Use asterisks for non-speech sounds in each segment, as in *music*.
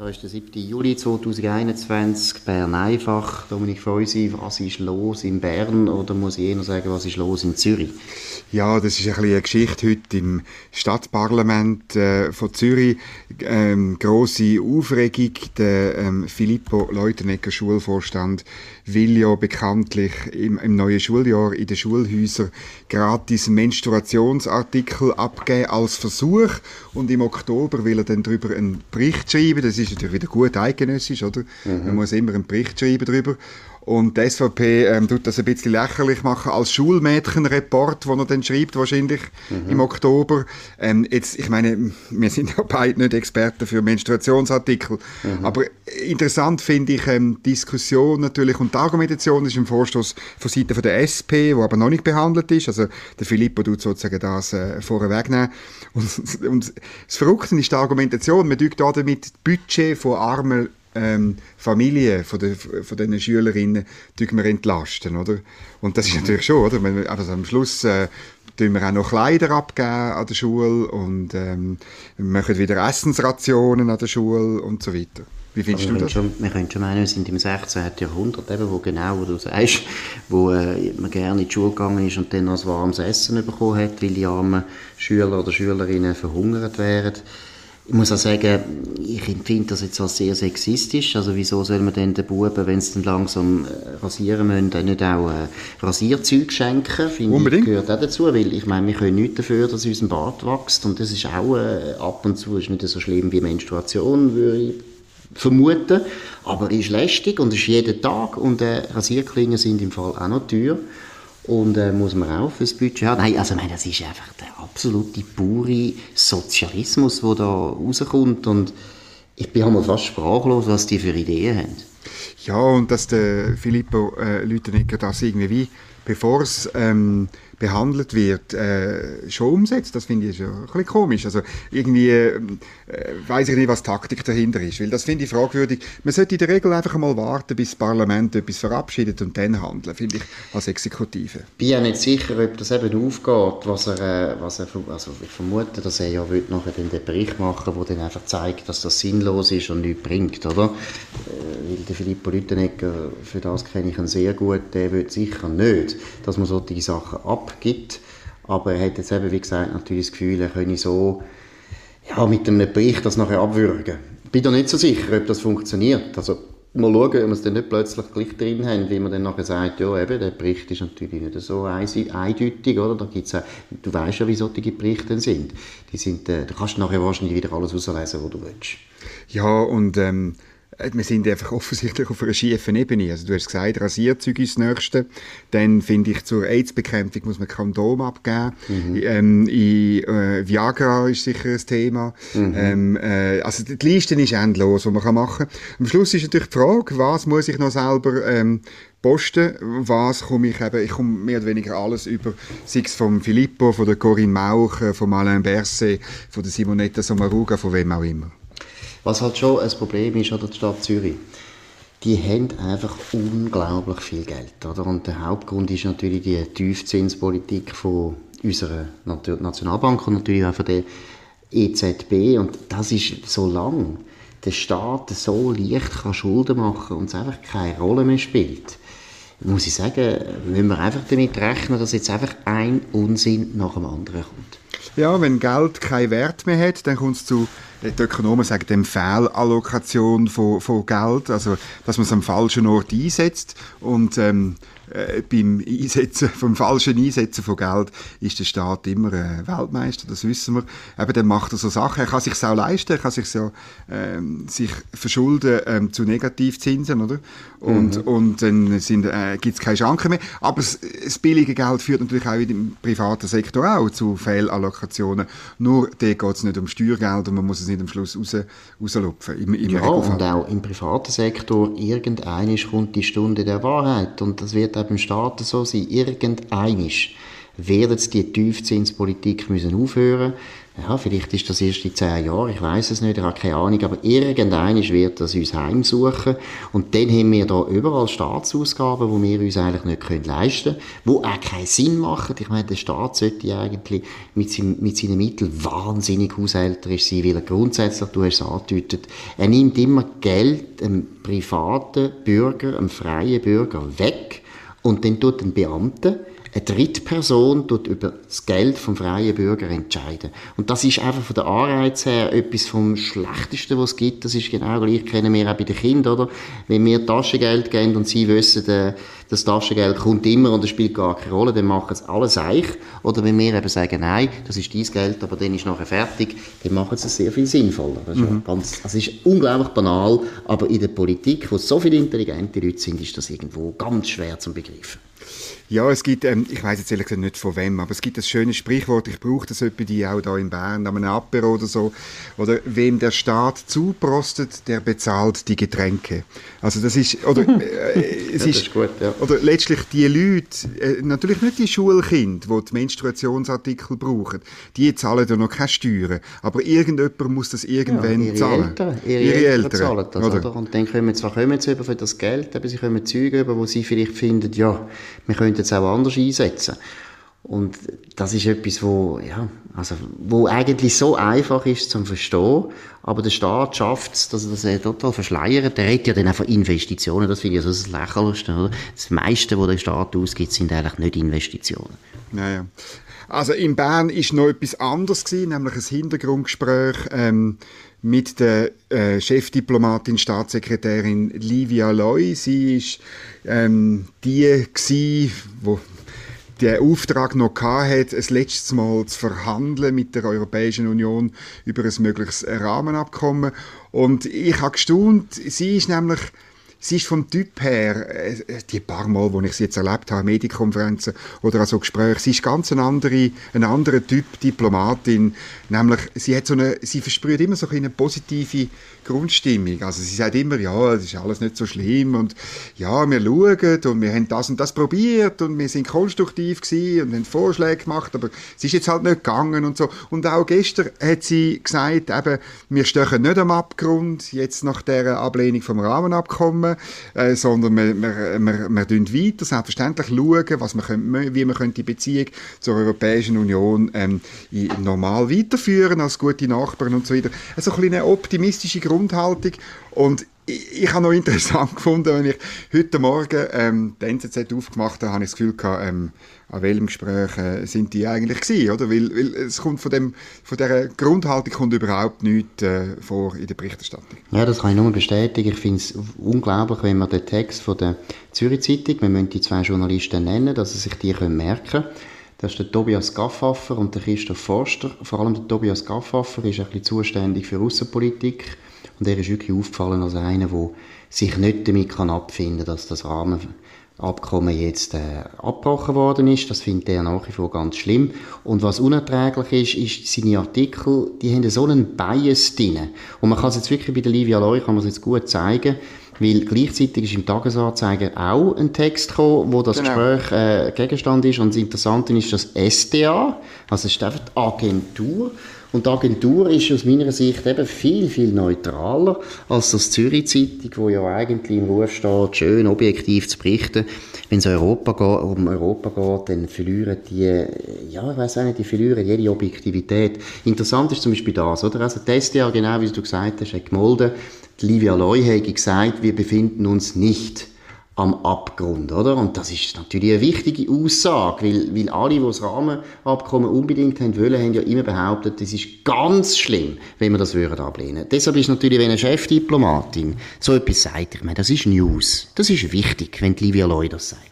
Da ist der 7. Juli 2021, Bern einfach. Dominik Feusi, was ist los in Bern? Oder muss ich eher sagen, was ist los in Zürich? Ja, das ist ein bisschen eine Geschichte heute im Stadtparlament äh, von Zürich. Ähm, grosse Aufregung. Der ähm, Filippo Leutenegger, Schulvorstand, will ja bekanntlich im, im neuen Schuljahr in den Schulhäusern gratis Menstruationsartikel abgeben als Versuch. Und im Oktober will er dann darüber einen Bericht schreiben. Das ist natürlich wieder gut eidgenössisch, oder? Mhm. Man muss immer einen Bericht schreiben darüber. Und die SVP ähm, tut das ein bisschen lächerlich machen als Schulmädchenreport, wo er dann schreibt, wahrscheinlich mhm. im Oktober. Ähm, jetzt, ich meine, wir sind ja beide nicht Experten für Menstruationsartikel. Mhm. Aber interessant finde ich ähm, Diskussion natürlich und die Argumentation ist im Vorstoß von Seiten von der SP, wo aber noch nicht behandelt ist. Also der Filippo tut sozusagen das äh, vorwegnehmen. Und, und das Verrückte ist die Argumentation, man tut damit das Budget von armen ähm, Familien von, der, von diesen Schülerinnen wir entlasten, oder? Und das ist natürlich schon, oder? Also am Schluss äh, tun wir auch noch Kleider abgeben an der Schule und ähm, wir machen wieder Essensrationen an der Schule und so weiter. Wie findest Aber du das? Schon, wir können schon meinen, wir sind im 16. Jahrhundert, eben, wo genau, wo du sagst, wo äh, man gerne in die Schule gegangen ist und dann noch ein warmes Essen bekommen hat, weil die armen Schüler oder Schülerinnen verhungert wären. Ich muss auch sagen, ich empfinde das jetzt als sehr sexistisch. Also wieso soll man denn den Buben, wenn sie dann langsam äh, rasieren müssen, nicht auch äh, Rasierzeug schenken? Finde Unbedingt. Ich, gehört auch dazu, weil ich meine, wir können nichts dafür, dass unser Bart wächst und das ist auch äh, ab und zu ist nicht so schlimm wie Menstruation, würde ich vermuten. Aber ist lästig und ist jeden Tag und äh, Rasierklingen sind im Fall auch noch teuer. Und äh, muss man auch fürs Budget haben. Nein, also meine, das ist einfach der absolute pure Sozialismus, der da rauskommt. Und ich bin einmal fast sprachlos, was die für Ideen haben. Ja, und dass der Filippo äh, Lütenegger das irgendwie wie, bevor es ähm, behandelt wird, äh, schon umsetzt. Das finde ich schon ein bisschen komisch. Also irgendwie äh, weiß ich nicht, was Taktik dahinter ist, weil das finde ich fragwürdig. Man sollte in der Regel einfach mal warten, bis das Parlament etwas verabschiedet und dann handeln, finde ich, als Exekutive. Ich bin ja nicht sicher, ob das eben aufgeht, was er, äh, was er also ich vermute, dass er ja will nachher den Bericht machen der dann einfach zeigt, dass das sinnlos ist und nichts bringt, oder? Weil der Filippo Lütenegger, für das kenne ich ihn sehr gut, der will sicher nicht, dass man solche Sachen ab gibt. Aber er hat jetzt eben, wie gesagt, natürlich das Gefühl, er könne so ja, mit einem Bericht das nachher abwürgen. Ich bin da nicht so sicher, ob das funktioniert. Also mal schauen, ob wir es dann nicht plötzlich gleich drin haben, wie man dann nachher sagt, ja eben, der Bericht ist natürlich nicht so eindeutig, oder? Da gibt's auch, du weißt ja, wie solche Berichte sind. Die sind, äh, da kannst du nachher wahrscheinlich wieder alles auslesen, was du willst. Ja, und ähm, äh, wir sind einfach offensichtlich auf einer schiefen Ebene. Also du hast gesagt, Rasierzeug ist das Nächste. Dann finde ich, zur AIDS-Bekämpfung muss man Kondom abgeben. Mhm. Ähm, in, äh, Viagra ist sicher ein Thema. Mhm. Ähm, äh, also die Liste ist endlos, was man machen kann. Am Schluss ist natürlich die Frage, was muss ich noch selber ähm, posten, was komme ich eben, ich komme mehr oder weniger alles über, sei es von Filippo, von der Corinne Mauch, äh, von Alain Berset, von der Simonetta Sommaruga, von wem auch immer. Was halt schon ein Problem ist an der Stadt Zürich, die haben einfach unglaublich viel Geld. Oder? Und der Hauptgrund ist natürlich die Tiefzinspolitik von unserer Nationalbank und natürlich auch von der EZB. Und das ist so lang der Staat so leicht kann Schulden machen und es einfach keine Rolle mehr spielt, muss ich sagen, müssen wir einfach damit rechnen, dass jetzt einfach ein Unsinn nach dem anderen kommt. Ja, wenn Geld keinen Wert mehr hat, dann kommt es zu die Ökonomen sagen dem Fehlallokation von, von Geld, also dass man es am falschen Ort einsetzt. Und ähm, äh, beim Einsetzen, vom falschen Einsetzen von Geld ist der Staat immer äh, Weltmeister, das wissen wir. Eben, dann macht er so Sachen, er kann sich auch leisten, er kann sich so ähm, sich verschulden ähm, zu Negativzinsen, oder? Und, mhm. und dann äh, gibt es keine Schranken mehr. Aber das, das, billige Geld führt natürlich auch im privaten Sektor auch zu Fehlallokationen. Nur da geht es nicht um Steuergeld und man muss es nicht am Schluss raus, rauslupfen. Im, im ja, Regelfall. und auch im privaten Sektor, irgendeine kommt die Stunde der Wahrheit und das wird auch beim Staat so sein. Irgendeinisch wird jetzt die Tiefzinspolitik müssen aufhören ja, vielleicht ist das erst in zehn Jahren, ich weiß es nicht, ich habe keine Ahnung, aber irgendeines wird das uns heimsuchen und dann haben wir da überall Staatsausgaben, die wir uns eigentlich nicht können leisten können, die auch keinen Sinn machen. Ich meine, der Staat sollte eigentlich mit, seinem, mit seinen Mitteln wahnsinnig haushälterisch sein, weil er grundsätzlich, du hast es angedeutet, er nimmt immer Geld einem privaten Bürger, einem freien Bürger weg und dann tut ein Beamter eine Drittperson tut über das Geld vom freien Bürger entscheiden. Und das ist einfach von der Anreiz her etwas vom Schlechtesten, was es gibt. Das ist genau gleich, kennen wir auch bei den Kindern, oder? Wenn wir Taschengeld geben und sie wissen, äh, das Taschengeld kommt immer und es spielt gar keine Rolle, dann machen sie alles eich. Oder wenn wir eben sagen, nein, das ist dein Geld, aber dann ist nachher fertig, dann machen sie es sehr viel sinnvoller. Das ist, mhm. ganz, das ist unglaublich banal, aber in der Politik, wo so viele intelligente Leute sind, ist das irgendwo ganz schwer zu begreifen. Ja, es gibt, ähm, ich weiß jetzt ehrlich gesagt nicht von wem, aber es gibt das schöne Sprichwort, ich brauche das etwa die auch da in Bern, an einem Apero oder so, oder wem der Staat zuprostet, der bezahlt die Getränke. Also das ist, oder *laughs* äh, es ja, ist, ist gut, ja. oder letztlich die Leute, äh, natürlich nicht die Schulkinder, die die Menstruationsartikel brauchen, die zahlen ja noch keine Steuern, aber irgendjemand muss das irgendwann ja, ihre zahlen. Eltern, ihre, ihre Eltern, Eltern zahlen das, oder? oder? Und dann kommen, zwar kommen sie über für das Geld, aber sie kommen Züge über, wo sie vielleicht finden, ja, wir können jetzt auch anders einsetzen. Und das ist etwas, wo, ja, also, wo eigentlich so einfach ist zum Verstehen, aber der Staat schafft es, dass er das total verschleiert. Der redet ja dann auch von Investitionen, das finde ich so das Lächerlichste, oder? Das meiste, was der Staat ausgibt, sind eigentlich nicht Investitionen. Naja. Also in Bern ist noch etwas anderes gewesen, nämlich ein Hintergrundgespräch ähm, mit der äh, Chefdiplomatin, Staatssekretärin Livia Loy. Sie ist ähm, die gsi, wo der Auftrag noch hatte, das letzte Mal zu verhandeln mit der Europäischen Union über ein mögliches Rahmenabkommen. Und ich habe gestaunt, sie ist nämlich Sie ist vom Typ her, äh, die paar Mal, wo ich sie jetzt erlebt habe, Medienkonferenzen oder also Gespräche, sie ist ganz ein, andere, ein anderer Typ Diplomatin. Nämlich, sie hat so eine, sie versprüht immer so eine positive Grundstimmung. Also sie sagt immer, ja, es ist alles nicht so schlimm und ja, wir schauen und wir haben das und das probiert und wir sind konstruktiv gewesen und haben Vorschläge gemacht, aber es ist jetzt halt nicht gegangen und so. Und auch gestern hat sie gesagt, eben, wir stechen nicht am Abgrund, jetzt nach der Ablehnung vom Rahmenabkommen, äh, sondern wir, wir, wir, wir tun weiter, selbstverständlich schauen, was wir können, wie wir die Beziehung zur Europäischen Union ähm, normal weiterführen als gute Nachbarn und so weiter. Also ein eine optimistische Grundhaltung und ich, ich habe noch interessant *laughs* gefunden, wenn ich heute Morgen ähm, die NZZ aufgemacht habe, habe ich das Gefühl gehabt, ähm, an welchem Gespräch äh, sind die eigentlich gewesen, oder? Weil, weil es kommt von, dem, von dieser Grundhaltung kommt überhaupt nichts äh, vor in der Berichterstattung. Ja, das kann ich nur bestätigen. Ich finde es unglaublich, wenn man den Text von der Zürich Zeitung, wir müssen die zwei Journalisten nennen, dass sie sich die können merken das ist der Tobias Gaffaffer und der Christoph Forster. Vor allem der Tobias Gaffaffer ist ein bisschen zuständig für Außenpolitik und er ist wirklich aufgefallen als einer, der sich nicht damit kann abfinden kann, dass das Rahmen Abkommen jetzt äh, abgebrochen worden ist. Das findet er nach wie vor ganz schlimm. Und was unerträglich ist, ist seine Artikel, die haben so einen Bias drin. Und man kann es jetzt wirklich bei der Livia Loy, kann man es jetzt gut zeigen, weil gleichzeitig ist im Tagesanzeiger auch ein Text gekommen, wo das genau. Gespräch äh, Gegenstand ist. Und das Interessante ist das SDA, also es ist einfach die Agentur. Und die Agentur ist aus meiner Sicht eben viel, viel neutraler als das Zürich-Zeitung, wo ja eigentlich im Ruf steht, schön objektiv zu berichten. Wenn es Europa geht, um Europa geht, dann verlieren die, ja, ich weiß auch nicht, die verlieren jede Objektivität. Interessant ist zum Beispiel das, oder? Also, die SDA, genau wie du gesagt hast, hat gemolden, die Livia hat gesagt, wir befinden uns nicht am Abgrund, oder? Und das ist natürlich eine wichtige Aussage, weil, weil alle, die das Rahmenabkommen unbedingt haben wollen, haben ja immer behauptet, das ist ganz schlimm, wenn wir das würden ablehnen. Deshalb ist natürlich, wenn eine Chefdiplomatin so etwas sagt, ich meine, das ist News. Das ist wichtig, wenn Livia Loy das sagt.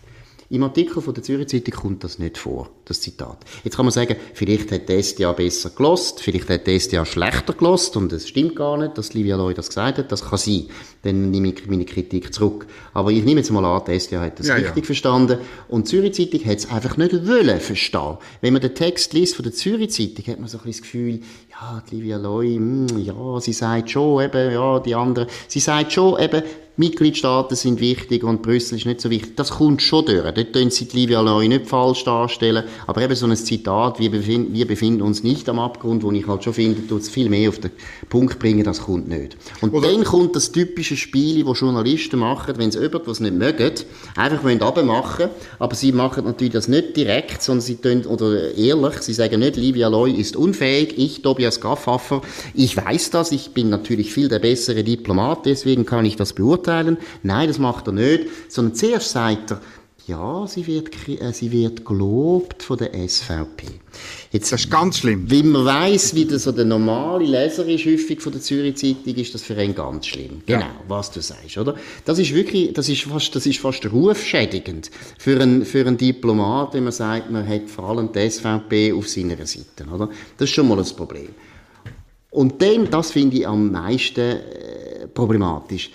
Im Artikel von der Zürich Zeitung kommt das nicht vor, das Zitat. Jetzt kann man sagen, vielleicht hat die SDA besser gelost, vielleicht hat die SDA schlechter gelost und es stimmt gar nicht, dass Livia Loy das gesagt hat. Das kann sein. Dann nehme ich meine Kritik zurück. Aber ich nehme jetzt mal an, die SDA hat das ja, richtig ja. verstanden und die Zürich Zeitung hat es einfach nicht wollen verstehen. Wenn man den Text liest von der Zürich Zeitung, hat man so ein bisschen das Gefühl, ja, die Livia Loy, mh, hm, ja, sie sagt schon eben, ja, die anderen, sie sagt schon eben, Mitgliedstaaten sind wichtig und Brüssel ist nicht so wichtig. Das kommt schon durch. Dort können Sie die Livia Loy nicht falsch darstellen. Aber eben so ein Zitat, wir befinden, wir befinden uns nicht am Abgrund, wo ich halt schon finde, tut es viel mehr auf den Punkt bringen, das kommt nicht. Und Oder dann kommt das typische Spiel, das Journalisten machen, wenn sie etwas nicht mögen, einfach wollen machen, aber sie machen natürlich das nicht direkt, sondern sie tun, oder ehrlich, sie sagen nicht, Livia Loy ist unfähig, ich, Tobias Gaffaffer, ich weiß das, ich bin natürlich viel der bessere Diplomat, deswegen kann ich das beurteilen. Nein, das macht er nicht, sondern zuerst sagt er, ja, sie wird, äh, sie wird gelobt von der SVP. Jetzt, das ist ganz schlimm. Wie man weiß, wie das so der normale Leser ist, häufig von der Zürich Zeitung, ist das für ihn ganz schlimm. Genau, ja. was du sagst, oder? Das ist wirklich, das ist fast, das ist fast rufschädigend für einen, für einen Diplomat, wenn man sagt, man hat vor allem die SVP auf seiner Seite, oder? Das ist schon mal das Problem. Und dann, das finde ich am meisten äh, problematisch,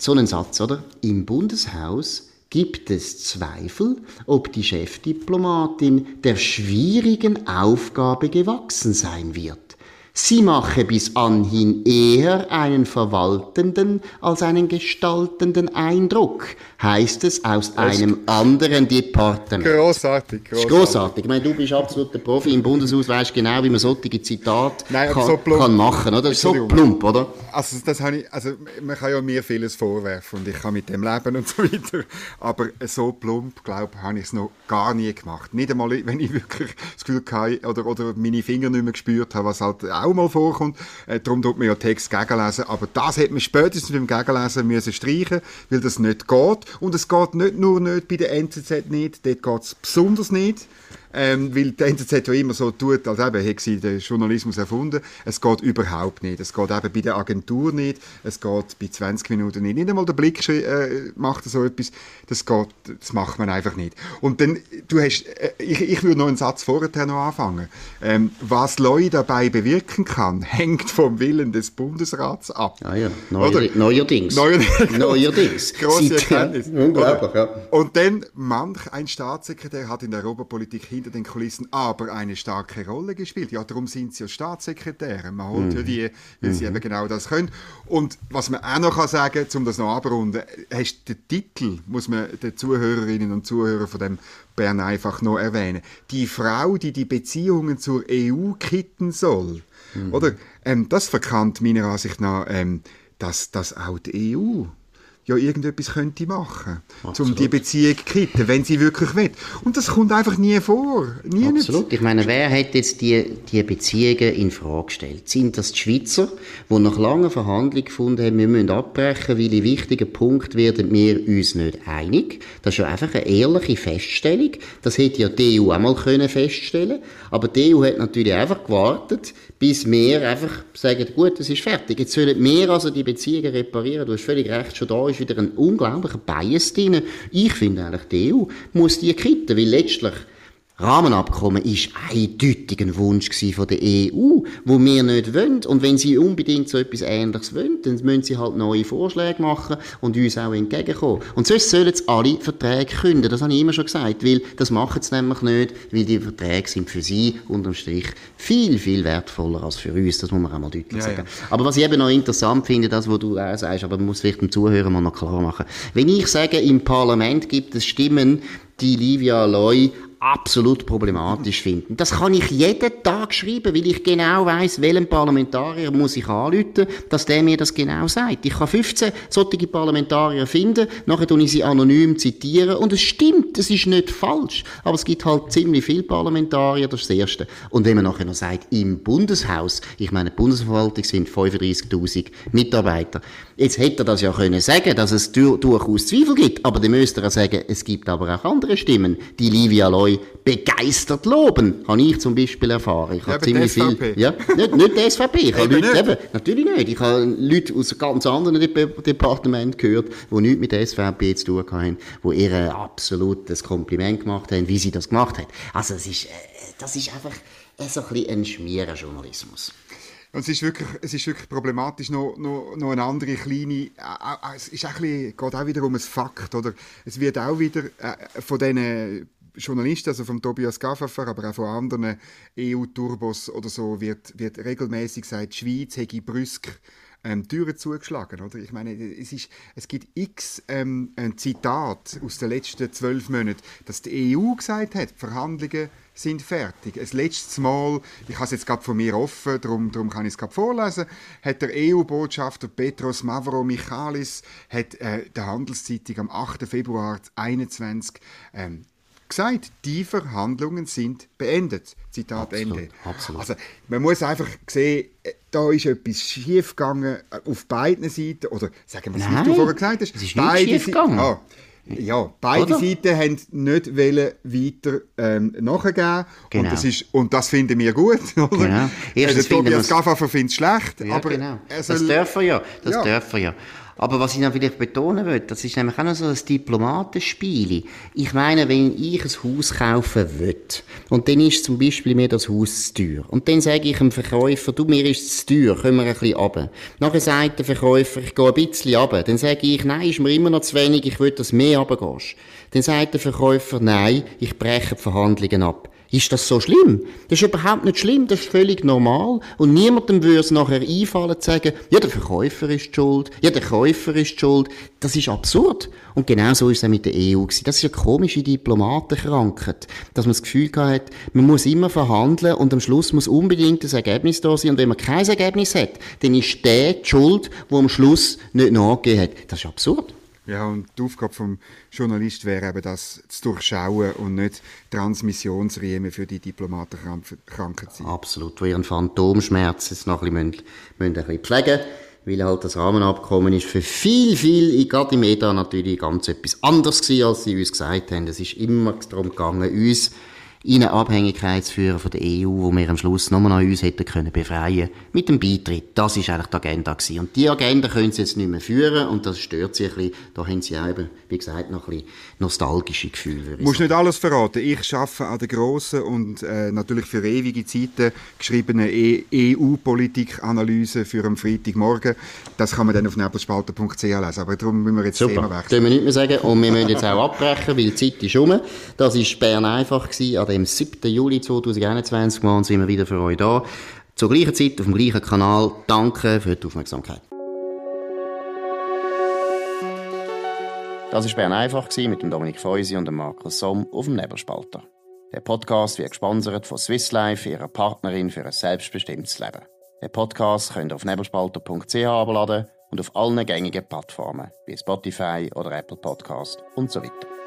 so einen Satz, oder? Im Bundeshaus gibt es Zweifel, ob die Chefdiplomatin der schwierigen Aufgabe gewachsen sein wird. Sie mache bis anhin eher einen verwaltenden als einen gestaltenden Eindruck, heißt es aus einem anderen Departement. Großartig, großartig. großartig. Ich meine, du bist absolut der Profi im Bundeshaus, weißt genau, wie man solche Zitate Nein, kann, so kann, machen, oder? So plump, oder? Also, das habe ich, also, man kann ja mir vieles vorwerfen und ich kann mit dem leben und so weiter, aber so plump, glaube ich, habe ich es noch gar nie gemacht. Nicht einmal, wenn ich wirklich das Gefühl hatte oder, oder meine Finger nicht mehr gespürt habe, was halt auch mal vorkommt. Äh, darum tut man ja Text gegenlesen. Aber das hätte man spätestens beim Gegenlesen müssen streichen weil das nicht geht. Und es geht nicht nur nicht bei der NZZ nicht, dort geht es besonders nicht. Ähm, weil die NZZ ja immer so tut, als eben hätte sie den Journalismus erfunden. Es geht überhaupt nicht. Es geht eben bei der Agentur nicht. Es geht bei 20 Minuten nicht. Nicht einmal der Blick äh, macht so etwas. Das geht, das macht man einfach nicht. Und dann, du hast, äh, ich, ich würde noch einen Satz vorher noch anfangen. Ähm, was Leute dabei bewirken kann, *laughs* hängt vom Willen des Bundesrats ab. Ah ja, Neuer, neuerdings. *laughs* Neuerdings. neuerdings. Große Erkenntnis. Unglaublich, ja. Und dann, manch ein Staatssekretär hat in der Europapolitik hinter den Kulissen aber eine starke Rolle gespielt. Ja, darum sind sie ja Staatssekretäre. Man holt mhm. ja die, weil mhm. sie eben genau das können. Und was man auch noch kann sagen, um das noch abzurunden, hast den Titel, muss man den Zuhörerinnen und Zuhörern von dem Bern einfach noch erwähnen. Die Frau, die die Beziehungen zur EU kitten soll. Mhm. Oder? Ähm, das verkannt meiner Ansicht nach, ähm, dass, dass auch die EU ja irgendetwas könnte machen, um die Beziehung zu kitten, wenn sie wirklich will. Und das kommt einfach nie vor. Nie Absolut. Nicht. Ich meine, wer hat jetzt die, die Beziehungen in Frage gestellt? Sind das die Schweizer, die nach langer Verhandlung gefunden haben, wir müssen abbrechen, weil in wichtigen Punkten werden wir uns nicht einig? Das ist ja einfach eine ehrliche Feststellung. Das hätte ja die EU auch mal können feststellen Aber die EU hat natürlich einfach gewartet, bis wir einfach sagen, gut, es ist fertig. Jetzt sollen wir also die Beziehungen reparieren. Du hast völlig recht, schon da ist wieder ein unglaublicher Bias drin. Ich finde eigentlich, die EU muss die kitten, weil letztlich Rahmenabkommen ist eindeutig ein Wunsch von der EU, wo wir nicht wollen. Und wenn sie unbedingt so etwas Ähnliches wollen, dann müssen sie halt neue Vorschläge machen und uns auch entgegenkommen. Und sonst sollen sie alle Verträge künden. Das habe ich immer schon gesagt, weil das machen sie nämlich nicht, weil die Verträge sind für sie unterm Strich viel, viel wertvoller als für uns. Das muss man auch mal deutlich ja, sagen. Ja. Aber was ich eben noch interessant finde, das, was du auch sagst, aber man muss vielleicht dem Zuhörer mal noch klar machen. Wenn ich sage, im Parlament gibt es Stimmen, die Livia Loy absolut problematisch finden. Das kann ich jeden Tag schreiben, weil ich genau weiß, welchen Parlamentarier muss ich anrufen, dass der mir das genau sagt. Ich kann 15 solche Parlamentarier finden, nachher tue ich sie anonym zitieren und es stimmt, es ist nicht falsch, aber es gibt halt ziemlich viele Parlamentarier, das ist das Erste. Und wenn man nachher noch sagt, im Bundeshaus, ich meine, die Bundesverwaltung sind 35'000 Mitarbeiter, jetzt hätte er das ja können sagen, dass es durchaus Zweifel gibt, aber dann müsste er sagen, es gibt aber auch andere Stimmen, die Livia Loy euch begeistert loben. Habe ich zum Beispiel erfahren. Ich habe ja, ziemlich viel. Ja, nicht, nicht die SVP. Ich habe Leute, nicht. Eben, natürlich nicht. Ich habe Leute aus ganz anderen Dep Departementen gehört, die nichts mit der SVP zu tun haben, die ihr ein absolutes Kompliment gemacht haben, wie sie das gemacht haben. Also, es ist, äh, das ist einfach so ein bisschen ein Schmierenjournalismus. Und es ist wirklich, es ist wirklich problematisch, noch, noch, noch eine andere kleine, äh, äh, es ist auch ein bisschen, geht auch wieder um ein Fakt, oder? Es wird auch wieder äh, von diesen Journalisten, also von Tobias Gaffer, aber auch von anderen EU-Turbos oder so, wird, wird regelmäßig gesagt, die Schweiz hätte brüsk ähm, Türen zugeschlagen, oder? Ich meine, es, ist, es gibt x ähm, ein Zitat aus den letzten zwölf Monaten, dass die EU gesagt hat, Verhandlungen sind fertig. Das letzte Mal, ich habe es jetzt gerade von mir offen, darum, darum kann ich es gerade vorlesen, hat der EU-Botschafter Petros Mavro Michalis hat, äh, der Handelszeitung am 8. Februar 2021 ähm, gesagt, die Verhandlungen sind beendet. Zitat absolut, Ende. Absolut. Also man muss einfach sehen, äh, da ist etwas schiefgegangen äh, auf beiden Seiten. Oder sagen wir es, wie du vorher gesagt hast. Es ist nicht schiefgegangen. Ah, ja, beide Oder? Seiten haben nicht wollen weiter ähm, nachgeben genau. und, das ist, und das finden wir gut. *laughs* Oder? Genau. Erstens der Tobias Gaffer findet es schlecht, ja, aber genau. das dürfen ja, das ja. dürfen ja. Aber was ich noch vielleicht betonen will, das ist nämlich auch noch so ein Diplomatenspiel. Ich meine, wenn ich ein Haus kaufen will, und dann ist zum Beispiel mir das Haus zu teuer, und dann sage ich dem Verkäufer, du, mir ist es zu teuer, können wir ein bisschen runter. Nachher sagt der Verkäufer, ich gehe ein bisschen runter. Dann sage ich, nein, ist mir immer noch zu wenig, ich will, dass du mehr runtergehst. Dann sagt der Verkäufer, nein, ich breche die Verhandlungen ab. Ist das so schlimm? Das ist überhaupt nicht schlimm, das ist völlig normal. Und niemandem würde es nachher einfallen zu sagen, ja, der Verkäufer ist schuld, ja, der Käufer ist schuld. Das ist absurd. Und genau so ist es auch mit der EU gewesen. Das ist eine komische Diplomatenkrankheit, dass man das Gefühl hat, man muss immer verhandeln und am Schluss muss unbedingt das Ergebnis da sein. Und wenn man kein Ergebnis hat, dann ist der die Schuld, der am Schluss nicht nachgegeben hat. Das ist absurd. Ja, und die Aufgabe des Journalisten wäre eben, das zu durchschauen und nicht Transmissionsriemen für die Diplomatenkrankheit sein. Absolut, wo ihren Phantomschmerz jetzt noch ein bisschen, müssen, müssen ein bisschen pflegen weil halt das Rahmenabkommen ist für viel, viel, gerade im EDA natürlich ganz etwas anderes gewesen, als sie uns gesagt haben. Es ist immer darum gegangen, uns in eine Abhängigkeit zu führen von der EU, wo wir am Schluss nochmal an uns hätten können befreien mit dem Beitritt. Das ist eigentlich die Agenda gewesen. Und die Agenda können sie jetzt nicht mehr führen und das stört sie ein bisschen. Da haben sie auch eben, wie gesagt, noch ein bisschen nostalgische Gefühle. Du musst nicht alles verraten. Ich arbeite an der grossen und äh, natürlich für ewige Zeiten geschriebenen EU-Politik-Analyse für am Freitagmorgen. Das kann man dann auf nebelspalter.ch lesen. Aber darum müssen wir jetzt Super. das Thema wechseln. Super, wir nicht mehr sagen. Und wir müssen jetzt auch abbrechen, weil die Zeit ist rum. Das war Bern einfach gewesen dem 7. Juli 2021 waren sind wir wieder für euch da. Zur gleichen Zeit auf dem gleichen Kanal. Danke für die Aufmerksamkeit. Das war Bern einfach mit dem Dominik Feusi und dem Markus Somm auf dem Nebelspalter. Der Podcast wird gesponsert von Swiss Life, ihrer Partnerin für ein selbstbestimmtes Leben. Den Podcast könnt ihr auf nebelspalter.ch abladen und auf allen gängigen Plattformen wie Spotify oder Apple Podcast und so weiter.